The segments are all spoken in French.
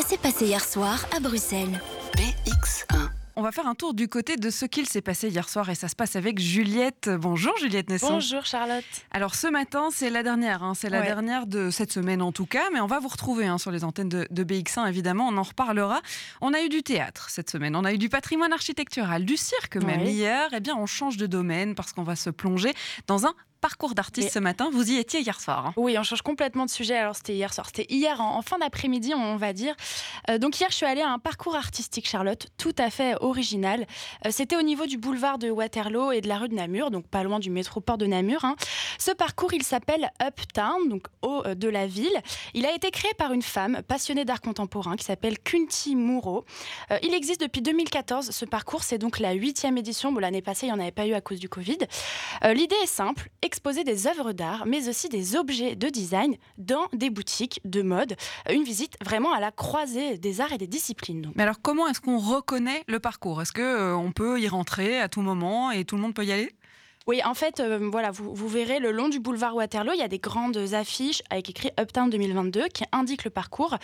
Ça s'est passé hier soir à Bruxelles. BX1. On va faire un tour du côté de ce qu'il s'est passé hier soir et ça se passe avec Juliette. Bonjour Juliette Nesson. Bonjour Charlotte. Alors ce matin, c'est la dernière, hein. c'est la Ouais. dernière de cette semaine en tout cas, mais on va vous retrouver hein, sur les antennes de, de BX1 évidemment, on en reparlera. On a eu du théâtre cette semaine, on a eu du patrimoine architectural, du cirque même Ouais. hier. Eh bien, on change de domaine parce qu'on va se plonger dans un parcours d'artiste ce matin. Vous y étiez hier soir. hein. Oui, on change complètement de sujet. Alors, c'était hier soir. C'était hier en, en fin d'après-midi, on va dire. Euh, donc, hier, je suis allée à un parcours artistique, Charlotte, tout à fait original. Euh, c'était au niveau du boulevard de Waterloo et de la rue de Namur, donc pas loin du métro port de Namur. hein. Ce parcours, il s'appelle Uptown, donc haut euh, de la ville. Il a été créé par une femme passionnée d'art contemporain qui s'appelle Kunti Mouro. Euh, il existe depuis 2014. Ce parcours, c'est donc la huitième édition. Bon, l'année passée, il n'y en avait pas eu à cause du Covid. L'idée est simple, exposer des œuvres d'art, mais aussi des objets de design dans des boutiques de mode. Euh, Une visite vraiment à la croisée des arts et des disciplines. Mais alors comment est-ce qu'on reconnaît le parcours? Est-ce qu'on peut y rentrer à tout moment et tout le monde peut y aller? Oui, en fait, euh, voilà, vous, vous verrez le long du boulevard Waterloo, il y a des grandes affiches avec écrit Uptown 2022 qui indiquent le parcours.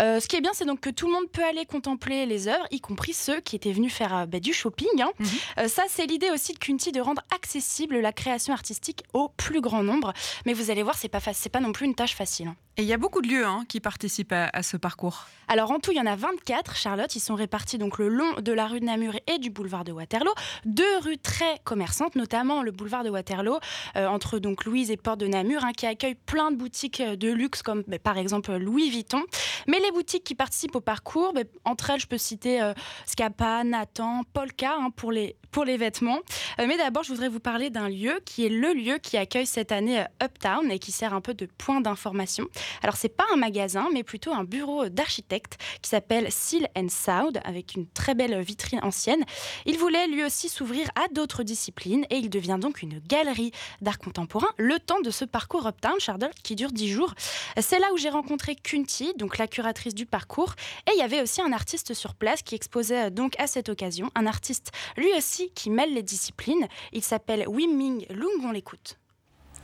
Euh, ce qui est bien, c'est donc que tout le monde peut aller contempler les œuvres, y compris ceux qui étaient venus faire euh, bah, du shopping. hein. Mhm. Ça, c'est l'idée aussi de Kunti de rendre accessible la création artistique au plus grand nombre. Mais vous allez voir, c'est pas c'est pas non plus une tâche facile. hein. Et il y a beaucoup de lieux hein, qui participent à, à ce parcours. Alors en tout, il y en a 24, Charlotte. Ils sont répartis donc le long de la rue de Namur et du boulevard de Waterloo. Deux rues très commerçantes, notamment le boulevard de Waterloo, euh, entre donc Louise et Porte de Namur, hein, qui accueille plein de boutiques euh, de luxe, comme bah, par exemple Louis Vuitton. Mais les boutiques qui participent au parcours, bah, entre elles, je peux citer euh, Scapa, Nathan, Polka hein, pour, les, pour les vêtements. Euh, mais d'abord, je voudrais vous parler d'un lieu qui est le lieu qui accueille cette année Uptown et qui sert un peu de point d'information. Alors, c'est pas un magasin, mais plutôt un bureau d'architecte qui s'appelle Seal and Sound, avec une très belle vitrine ancienne. Il voulait lui aussi s'ouvrir à d'autres disciplines et il devient donc une galerie d'art contemporain le temps de ce parcours Uptown, Charlotte, qui dure 10 jours. C'est là où j'ai rencontré Kunti, donc la curatrice du parcours, et il y avait aussi un artiste sur place qui exposait euh, donc à cette occasion, un artiste lui aussi qui mêle les disciplines. Il s'appelle Wim Ming Lung, on l'écoute.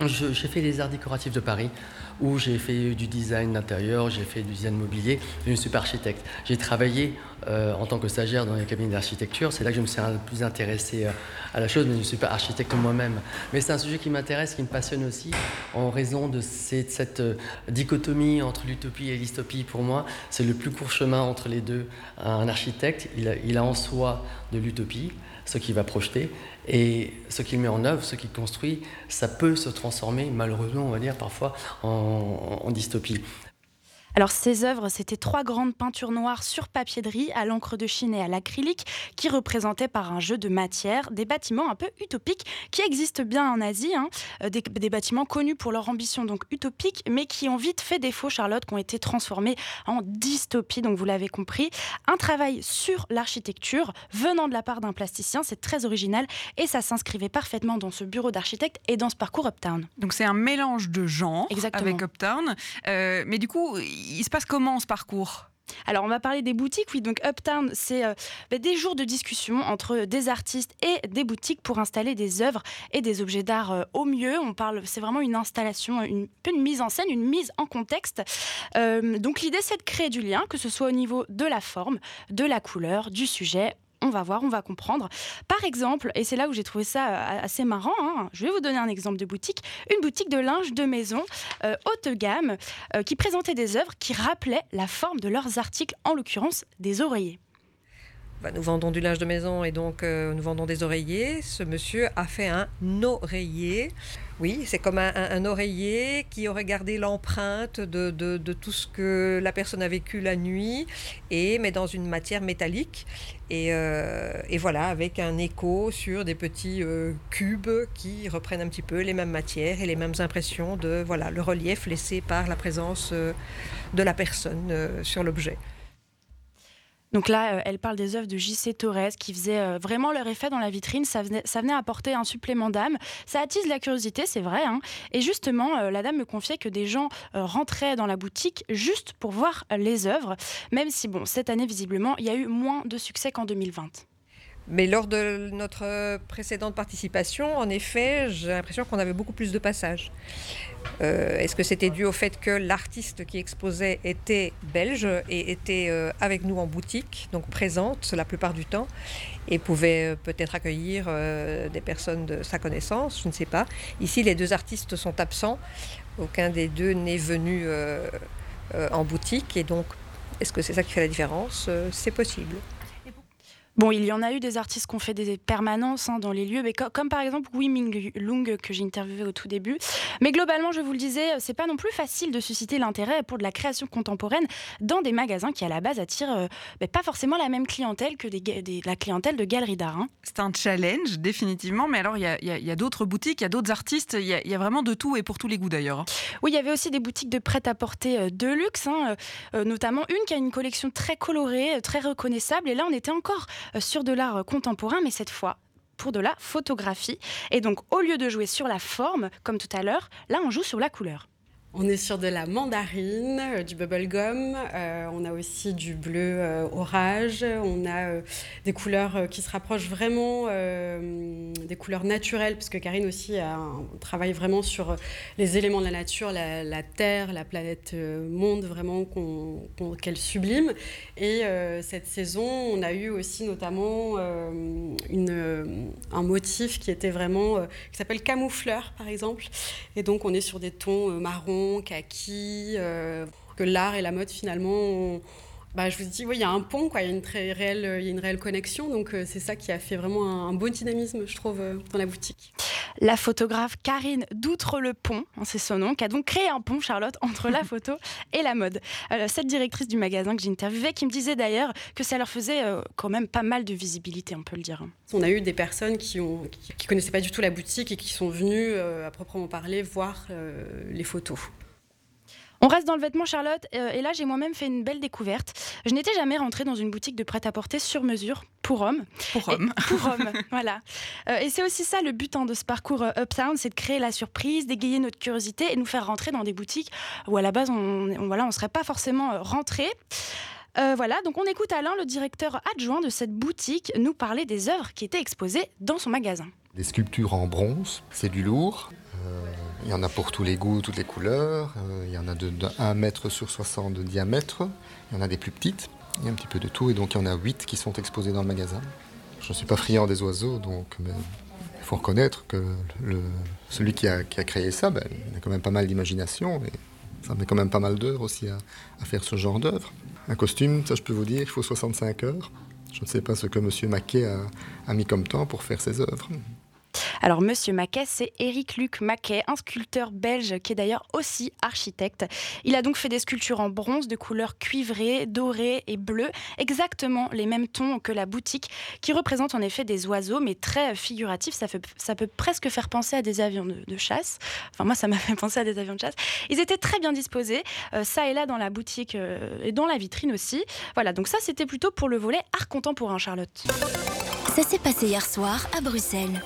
J'ai fait les arts décoratifs de Paris, où j'ai fait du design d'intérieur, j'ai fait du design mobilier, je ne suis pas architecte. J'ai travaillé euh, en tant que stagiaire dans les cabinets d'architecture, c'est là que je me suis peu plus intéressé euh, à la chose, mais je ne suis pas architecte moi-même. Mais c'est un sujet qui m'intéresse, qui me passionne aussi, en raison de cette euh, dichotomie entre l'utopie et l'istopie. Pour moi, c'est le plus court chemin entre les deux. Un architecte, il a en soi de l'utopie, ce qu'il va projeter, et ce qu'il met en œuvre, ce qu'il construit, ça peut se transformer, malheureusement, on va dire, parfois, en, en dystopie. Alors ces œuvres, c'était trois grandes peintures noires sur papier de riz, à l'encre de Chine et à l'acrylique, qui représentaient par un jeu de matière des bâtiments un peu utopiques qui existent bien en Asie, hein. Euh, des, des bâtiments connus pour leur ambition donc utopique, mais qui ont vite fait défaut, Charlotte, qui ont été transformés en dystopie, donc vous l'avez compris. Un travail sur l'architecture venant de la part d'un plasticien, c'est très original et ça s'inscrivait parfaitement dans ce bureau d'architecte et dans ce parcours Uptown. Donc c'est un mélange de genres Exactement. avec Uptown. Euh, mais du coup, il se passe comment ce parcours? Alors, on va parler des boutiques. Oui, donc Uptown, c'est euh, bah, des jours de discussion entre des artistes et des boutiques pour installer des œuvres et des objets d'art euh, au mieux. On parle, c'est vraiment une installation, peu une mise en scène, une mise en contexte. Euh, donc, l'idée, c'est de créer du lien, que ce soit au niveau de la forme, de la couleur, du sujet. On va voir, on va comprendre. Par exemple, et c'est là où j'ai trouvé ça euh, assez marrant, hein, je vais vous donner un exemple de boutique, une boutique de linge de maison euh, haute gamme euh, qui présentait des œuvres qui rappelaient la forme de leurs articles, en l'occurrence des oreillers. Bah, nous vendons du linge de maison et donc nous vendons des oreillers. Ce monsieur a fait un oreiller. Oui, c'est comme un, oreiller qui aurait gardé l'empreinte de, de- tout ce que la personne a vécu la nuit, et mais dans une matière métallique. Et, euh, et voilà, avec un écho sur des petits euh, cubes qui reprennent un petit peu les mêmes matières et les mêmes impressions de voilà le relief laissé par la présence euh, de la personne sur l'objet. Donc là, euh, elle parle des œuvres de J.C. Torres qui faisaient euh, vraiment leur effet dans la vitrine. Ça venait, apporter un supplément d'âme. Ça attise la curiosité, c'est vrai. hein. Et justement, euh, la dame me confiait que des gens rentraient dans la boutique juste pour voir les œuvres, même si, bon, cette année, visiblement, il y a eu moins de succès qu'en 2020. Mais lors de notre précédente participation, en effet, j'ai l'impression qu'on avait beaucoup plus de passages. Euh, Est-ce que c'était dû au fait que l'artiste qui exposait était belge et était euh, avec nous en boutique, donc présente la plupart du temps, et pouvait euh, peut-être accueillir euh, des personnes de sa connaissance, je ne sais pas. Ici, les deux artistes sont absents. Aucun des deux n'est venu euh, euh, en boutique, et donc, est-ce que c'est ça qui fait la différence? Euh, C'est possible. Bon, il y en a eu des artistes qui ont fait des permanences hein, dans les lieux, mais co- comme par exemple Wee Ming Lung que j'ai interviewé au tout début. Mais globalement, je vous le disais, c'est pas non plus facile de susciter l'intérêt pour de la création contemporaine dans des magasins qui à la base attirent euh, pas forcément la même clientèle que des, ga- des- la clientèle de galeries d'art. hein. C'est un challenge, définitivement. Mais alors, il y a, d'autres boutiques, il y a d'autres artistes, il y, a, il y a vraiment de tout et pour tous les goûts d'ailleurs. hein. Oui, il y avait aussi des boutiques de prêt-à-porter euh, de luxe, hein, euh, notamment une qui a une collection très colorée, euh, très reconnaissable. Et là, on était encore euh, sur de l'art euh, contemporain, mais cette fois pour de la photographie. Et donc, au lieu de jouer sur la forme, comme tout à l'heure, là, on joue sur la couleur. On est sur de la mandarine, euh, du bubblegum, euh, on a aussi du bleu euh, orage, on a euh, des couleurs qui se rapprochent vraiment des couleurs naturelles, parce que Karine aussi travaille vraiment sur les éléments de la nature, la, terre, la planète monde, vraiment qu'elle sublime. Et cette saison, on a eu aussi notamment un motif qui était vraiment, qui s'appelle camoufleur par exemple. Et donc on est sur des tons kaki, euh, que l'art et la mode finalement, bah, je vous dis, il y a un pont, il y a une très réelle, y a une réelle connexion. Donc euh, c'est ça qui a fait vraiment un, un beau dynamisme, je trouve, euh, dans la boutique. La photographe Karine Doutre-le-Pont, hein, c'est son nom, qui a donc créé un pont, Charlotte, entre la photo et la mode. Euh, cette directrice du magasin que j'ai interviewée, qui me disait d'ailleurs que ça leur faisait euh, quand même pas mal de visibilité, on peut le dire. hein. On a eu des personnes qui qui connaissaient pas du tout la boutique et qui sont venues, euh, à proprement parler, voir les photos. On reste dans le vêtement, Charlotte, euh, et là j'ai moi-même fait une belle découverte. Je n'étais jamais rentrée dans une boutique de prêt-à-porter sur mesure pour hommes. Pour hommes. pour hommes, voilà. Euh, et c'est aussi ça le but hein, de ce parcours euh, Uptown, c'est de créer la surprise, d'égayer notre curiosité et nous faire rentrer dans des boutiques où à la base on on, voilà, on serait pas forcément euh, rentré. Euh, voilà, donc on écoute Alain, le directeur adjoint de cette boutique, nous parler des œuvres qui étaient exposées dans son magasin. Des sculptures en bronze, c'est du lourd. Euh, Il y en a pour tous les goûts, toutes les couleurs. Euh, il y en a de, de 1 mètre sur 60 de diamètre. Il y en a des plus petites. Il y a un petit peu de tout. Et donc il y en a 8 qui sont exposés dans le magasin. Je ne suis pas friand des oiseaux, donc mais il faut reconnaître que celui qui a, créé ça, ben, il a quand même pas mal d'imagination. Ça met quand même pas mal d'heures aussi à, faire ce genre d'œuvre. Un costume, ça je peux vous dire, il faut 65 heures. Je ne sais pas ce que M. Maquet a mis comme temps pour faire ses œuvres. Alors, Monsieur Maquet, c'est Éric Luc Maquet, un sculpteur belge qui est d'ailleurs aussi architecte. Il a donc fait des sculptures en bronze de couleurs cuivrées, dorées et bleues, exactement les mêmes tons que la boutique, qui représente en effet des oiseaux, mais très figuratifs. Ça, peut presque faire penser à des avions de, de chasse. Enfin, moi, ça m'a fait penser à des avions de chasse. Ils étaient très bien disposés, euh, ça et là dans la boutique euh, et dans la vitrine aussi. Voilà, donc ça, c'était plutôt pour le volet art contemporain, Charlotte. Ça s'est passé hier soir à Bruxelles.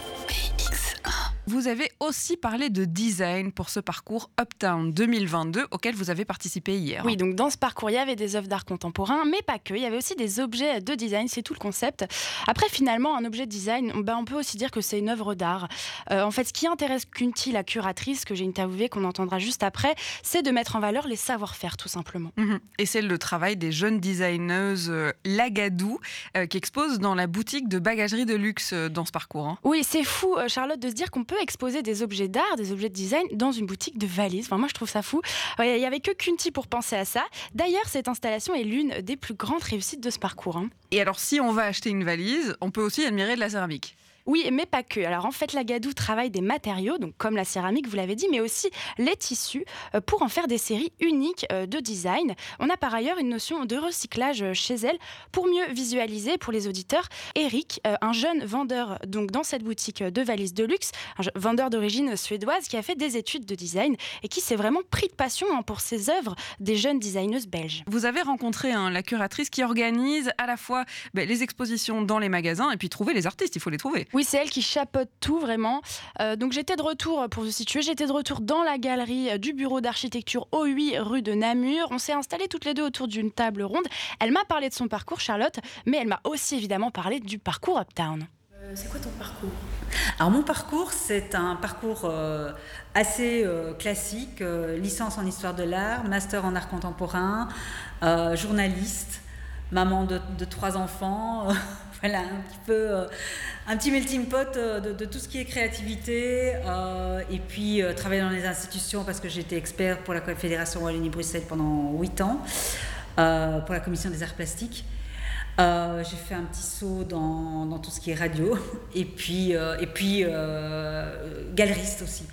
Vous avez aussi parlé de design pour ce parcours Uptown 2022 auquel vous avez participé hier. Oui, donc dans ce parcours, il y avait des œuvres d'art contemporain, mais pas que. Il y avait aussi des objets de design, c'est tout le concept. Après, finalement, un objet de design, ben, on peut aussi dire que c'est une œuvre d'art. Euh, en fait, ce qui intéresse Kunti, la curatrice que j'ai interviewée, qu'on entendra juste après, c'est de mettre en valeur les savoir-faire, tout simplement. Mhm. Et c'est le travail des jeunes designeuses euh, Lagadou euh, qui exposent dans la boutique de bagagerie de luxe dans ce parcours. hein. Oui, c'est fou, Charlotte, de se dire qu'on peut exposer des objets d'art, des objets de design dans une boutique de valises. Enfin, moi, je trouve ça fou. Il n'y avait que Kunti pour penser à ça. D'ailleurs, cette installation est l'une des plus grandes réussites de ce parcours. hein. Et alors, si on va acheter une valise, on peut aussi admirer de la céramique. Oui, mais pas que. Alors en fait, la Gadou travaille des matériaux, donc comme la céramique, vous l'avez dit, mais aussi les tissus euh, pour en faire des séries uniques euh, de design. On a par ailleurs une notion de recyclage euh, chez elle pour mieux visualiser pour les auditeurs. Eric, un jeune vendeur donc dans cette boutique de valises de luxe, un vendeur d'origine suédoise qui a fait des études de design et qui s'est vraiment pris de passion hein, pour ses œuvres des jeunes designeuses belges. Vous avez rencontré hein, la curatrice qui organise à la fois ben, les expositions dans les magasins et puis trouver les artistes, il faut les trouver. Oui, Oui, c'est elle qui chapeaute tout vraiment. Euh, donc j'étais de retour, pour vous situer, j'étais de retour dans la galerie du bureau d'architecture au 8 rue de Namur. On s'est installés toutes les deux autour d'une table ronde. Elle m'a parlé de son parcours, Charlotte, mais elle m'a aussi évidemment parlé du parcours Uptown. Euh, c'est quoi ton parcours? Alors mon parcours, c'est un parcours euh, assez euh, classique, licence en histoire de l'art, master en art contemporain, journaliste, maman de, trois enfants, voilà un petit peu un petit melting pot de, tout ce qui est créativité et puis travailler dans les institutions parce que j'étais expert pour la Fédération Wallonie-Bruxelles pendant huit ans pour la commission des arts plastiques. Euh, j'ai fait un petit saut dans, dans, tout ce qui est radio et puis, euh, et puis euh, galeriste aussi.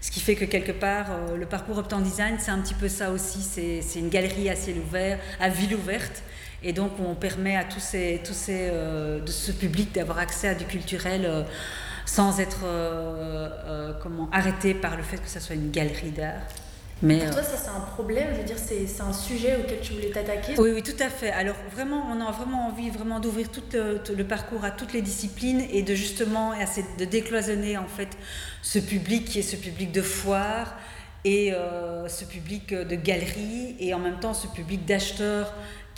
Ce qui fait que quelque part, le parcours Optan Design, c'est un petit peu ça aussi. C'est une galerie à ciel ouvert, à ville ouverte. Et donc, on permet à tous, ces, tous ces, de ce public d'avoir accès à du culturel sans être comment, arrêté par le fait que ça soit une galerie d'art. Mais Pour toi, euh, ça c'est un problème, je veux dire, c'est un sujet auquel tu voulais t'attaquer? Oui, oui, tout à fait. Alors vraiment, on a vraiment envie vraiment d'ouvrir tout, le, parcours à toutes les disciplines et de justement de décloisonner en fait ce public qui est ce public de foire et euh, ce public de galeries et en même temps ce public d'acheteurs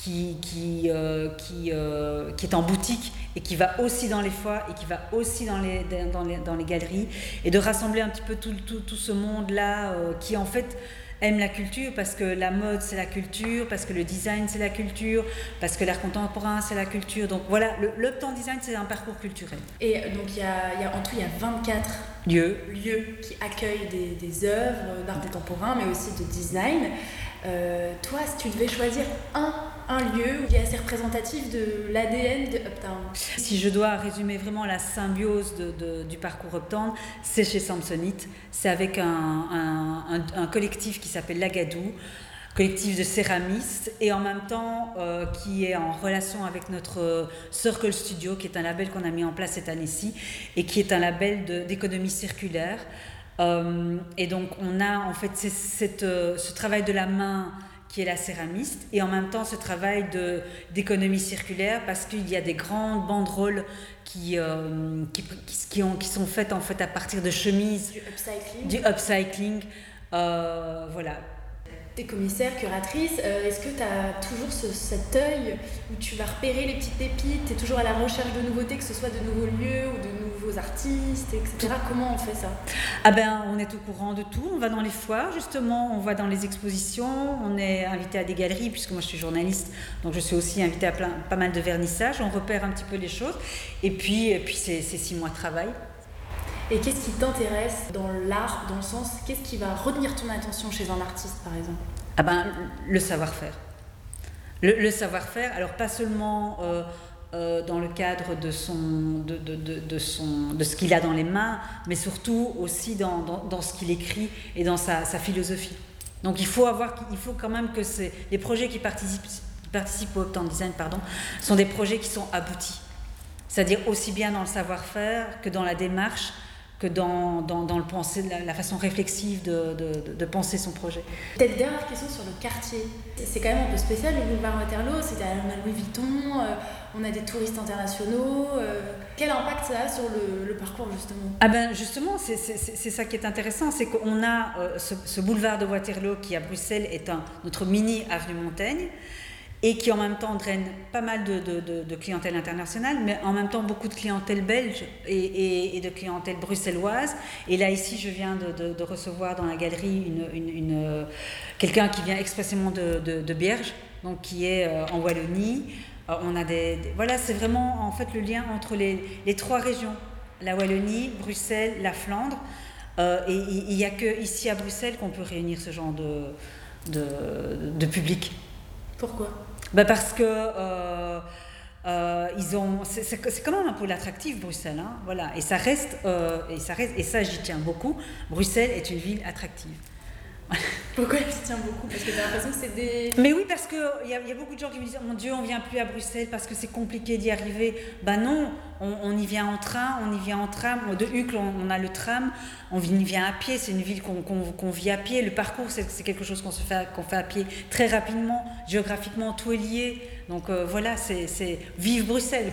euh, qui, est en boutique et qui va aussi dans les foires et qui va aussi dans les, dans les, dans les galeries, et de rassembler un petit peu tout, tout, tout ce monde-là euh, qui en fait aime la culture parce que la mode c'est la culture, parce que le design c'est la culture, parce que l'art contemporain c'est la culture. Donc voilà, le, le temps design c'est un parcours culturel. Et donc il y a, y a, en tout il y a 24 lieux, lieux qui accueillent des, des œuvres d'art contemporain mais aussi de design. Euh, toi, si tu devais choisir un, un lieu qui est assez représentatif de l'ADN de Uptown Si je dois résumer vraiment la symbiose du parcours Uptown, c'est chez Samsonite. C'est avec un, collectif qui s'appelle Lagadou, collectif de céramistes, et en même temps euh, qui est en relation avec notre Circle Studio, qui est un label qu'on a mis en place cette année-ci, et qui est un label d'économie circulaire. Euh, et donc on a en fait euh, ce travail de la main qui est la céramiste, et en même temps ce travail d'économie circulaire, parce qu'il y a des grandes banderoles qui, euh, qui, qui, ont, qui, sont faites en fait à partir de chemises. Du upcycling. Du upcycling. voilà, T'es commissaire, curatrice, euh, est-ce que tu as toujours cet œil où tu vas repérer les petites pépites, tu es toujours à la recherche de nouveautés, que ce soit de nouveaux lieux ou de nouveaux artistes, etc. Comment on fait ça? Ah ben, on est au courant de tout, on va dans les foires justement, on va dans les expositions, on est invité à des galeries, puisque moi je suis journaliste, donc je suis aussi invité à plein, pas mal de vernissages, on repère un petit peu les choses, et puis, et puis c'est six mois de travail. Et qu'est-ce qui t'intéresse dans l'art, dans le sens, qu'est-ce qui va retenir ton attention chez un artiste, par exemple? Ah ben, le savoir-faire. Le, savoir-faire, alors pas seulement euh, euh, dans le cadre de, son, de, de, de, son, de ce qu'il a dans les mains, mais surtout aussi dans, dans, ce qu'il écrit et dans sa, sa, philosophie. Donc il faut, avoir, il faut quand même que les projets qui participent, qui participent au Optan Design pardon, sont des projets qui sont aboutis. C'est-à-dire aussi bien dans le savoir-faire que dans la démarche, que dans, dans, dans le penser, la, façon réflexive de, de, de, penser son projet. Peut-être dernière question sur le quartier. C'est quand même un peu spécial, le boulevard Waterloo, c'est à Louis Vuitton, euh, on a des touristes internationaux. Euh, quel impact ça a sur le, le parcours justement? Ah ben justement, c'est ça qui est intéressant, c'est qu'on a euh, ce, ce, boulevard de Waterloo qui à Bruxelles est un, notre mini avenue Montaigne et qui en même temps draine pas mal de, de, de, clientèle internationale, mais en même temps beaucoup de clientèle belge et, de clientèle bruxelloise. Et là, ici, je viens de, recevoir dans la galerie euh, quelqu'un qui vient expressément de, Bierge, donc qui est euh, en Wallonie. Euh, on a des, voilà, c'est vraiment en fait le lien entre les, trois régions, la Wallonie, Bruxelles, la Flandre. et il n'y a que ici à Bruxelles qu'on peut réunir ce genre de public. Pourquoi? Bah Parce que euh, euh, ils ont, c'est quand même un pôle attractif Bruxelles, hein, voilà. Et ça reste, euh, et ça reste, et ça j'y tiens beaucoup. Bruxelles est une ville attractive. Pourquoi tu tiens beaucoup Parce que tu as l'impression que c'est des. Mais oui, parce qu'il y, a, y a beaucoup de gens qui me disent Mon Dieu, on vient plus à Bruxelles parce que c'est compliqué d'y arriver. Ben non, on, y vient en train, on y vient en tram. De Hucle, on, a le tram, on y vient à pied. C'est une ville qu'on vit à pied. Le parcours, c'est quelque chose qu'on fait, qu'on fait à pied très rapidement. Géographiquement, tout est lié. Donc euh, voilà, c'est vive Bruxelles.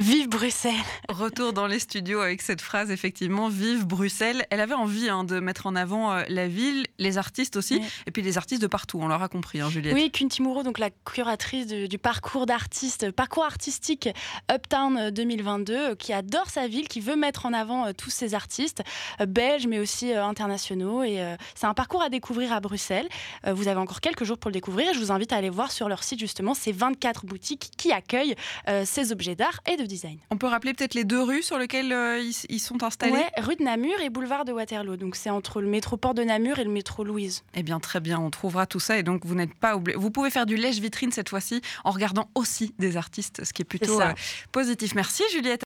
Vive Bruxelles Retour dans les studios avec cette phrase, effectivement, Vive Bruxelles. Elle avait envie hein, de mettre en avant euh, la ville, les artistes aussi, Oui. et puis les artistes de partout, on l'aura compris, hein, Juliette. Oui, Kunti Moreau, donc la curatrice du, du parcours d'artiste, parcours artistique Uptown euh, 2022, euh, qui adore sa ville, qui veut mettre en avant euh, tous ces artistes euh, belges, mais aussi euh, internationaux. Et euh, c'est un parcours à découvrir à Bruxelles. Euh, vous avez encore quelques jours pour le découvrir. Et je vous invite à aller voir sur leur site justement ces 24 boutiques qui accueillent euh, ces objets d'art et de design. On peut rappeler peut-être les deux rues sur lesquelles euh, ils, ils sont installés? Ouais, rue de Namur et boulevard de Waterloo. Donc c'est entre le métro Port de Namur et le métro Louise. Eh bien, très bien, on trouvera tout ça et donc vous n'êtes pas oublié. Vous pouvez faire du lèche-vitrine cette fois-ci en regardant aussi des artistes, ce qui est plutôt euh, positif. Merci Juliette.